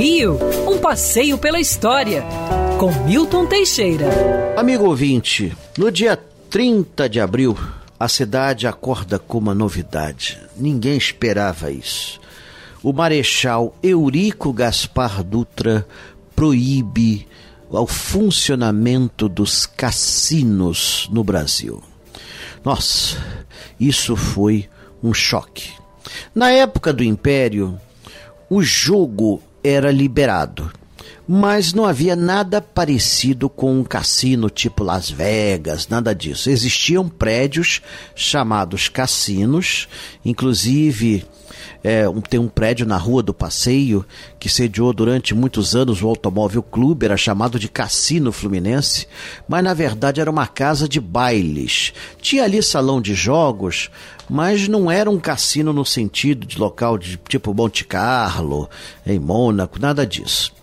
Rio, um passeio pela história, com Milton Teixeira. Amigo ouvinte, no dia 30 de abril, a cidade acorda com uma novidade. Ninguém esperava isso. O Marechal Eurico Gaspar Dutra proíbe o funcionamento dos cassinos no Brasil. Nossa, isso foi um choque. Na época do Império, o jogo era liberado, mas não havia nada parecido com um cassino tipo Las Vegas, nada disso. Existiam prédios chamados cassinos, inclusive é, um, tem um prédio na Rua do Passeio que sediou durante muitos anos o Automóvel Clube, era chamado de Cassino Fluminense, mas na verdade era uma casa de bailes. Tinha ali salão de jogos, mas não era um cassino no sentido de local de tipo Monte Carlo, em Mônaco, nada disso.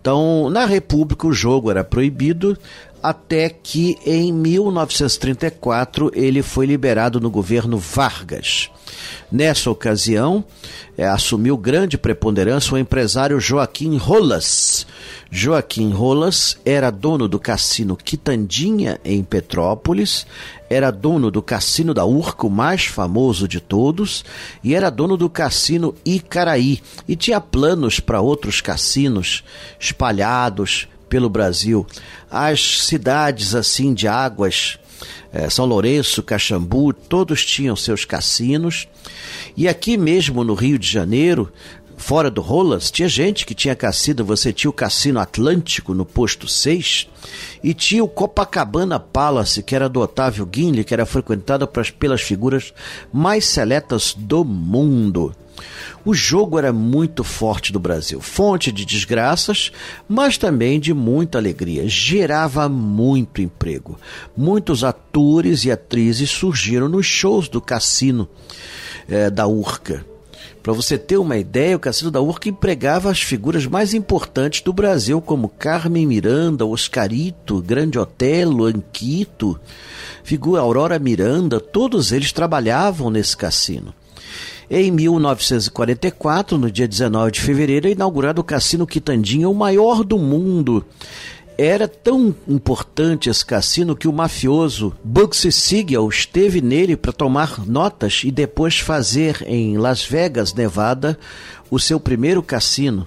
Então, na República o jogo era proibido, até que em 1934 ele foi liberado no governo Vargas. Nessa ocasião, é, assumiu grande preponderância o empresário Joaquim Rolas. Joaquim Rolas era dono do cassino Quitandinha, em Petrópolis, era dono do cassino da Urca, o mais famoso de todos, e era dono do cassino Icaraí, e tinha planos para outros cassinos espalhados pelo Brasil. As cidades assim de águas é, São Lourenço, Caxambu, todos tinham seus cassinos. E aqui mesmo no Rio de Janeiro, fora do Rolas, tinha gente que tinha cassino. Você tinha o Cassino Atlântico no posto 6 e tinha o Copacabana Palace, que era do Otávio Guinle, que era frequentado pelas figuras mais seletas do mundo. O jogo era muito forte no Brasil, fonte de desgraças, mas também de muita alegria. Gerava muito emprego. Muitos atores e atrizes surgiram nos shows do cassino é, da Urca. Para você ter uma ideia, o Cassino da Urca empregava as figuras mais importantes do Brasil, como Carmen Miranda, Oscarito, Grande Otelo, Anquito, figura Aurora Miranda, todos eles trabalhavam nesse cassino. Em 1944, no dia 19 de fevereiro, é inaugurado o Cassino Quitandinha, o maior do mundo. Era tão importante esse cassino que o mafioso Bugsy Siegel esteve nele para tomar notas e depois fazer em Las Vegas, Nevada, o seu primeiro cassino.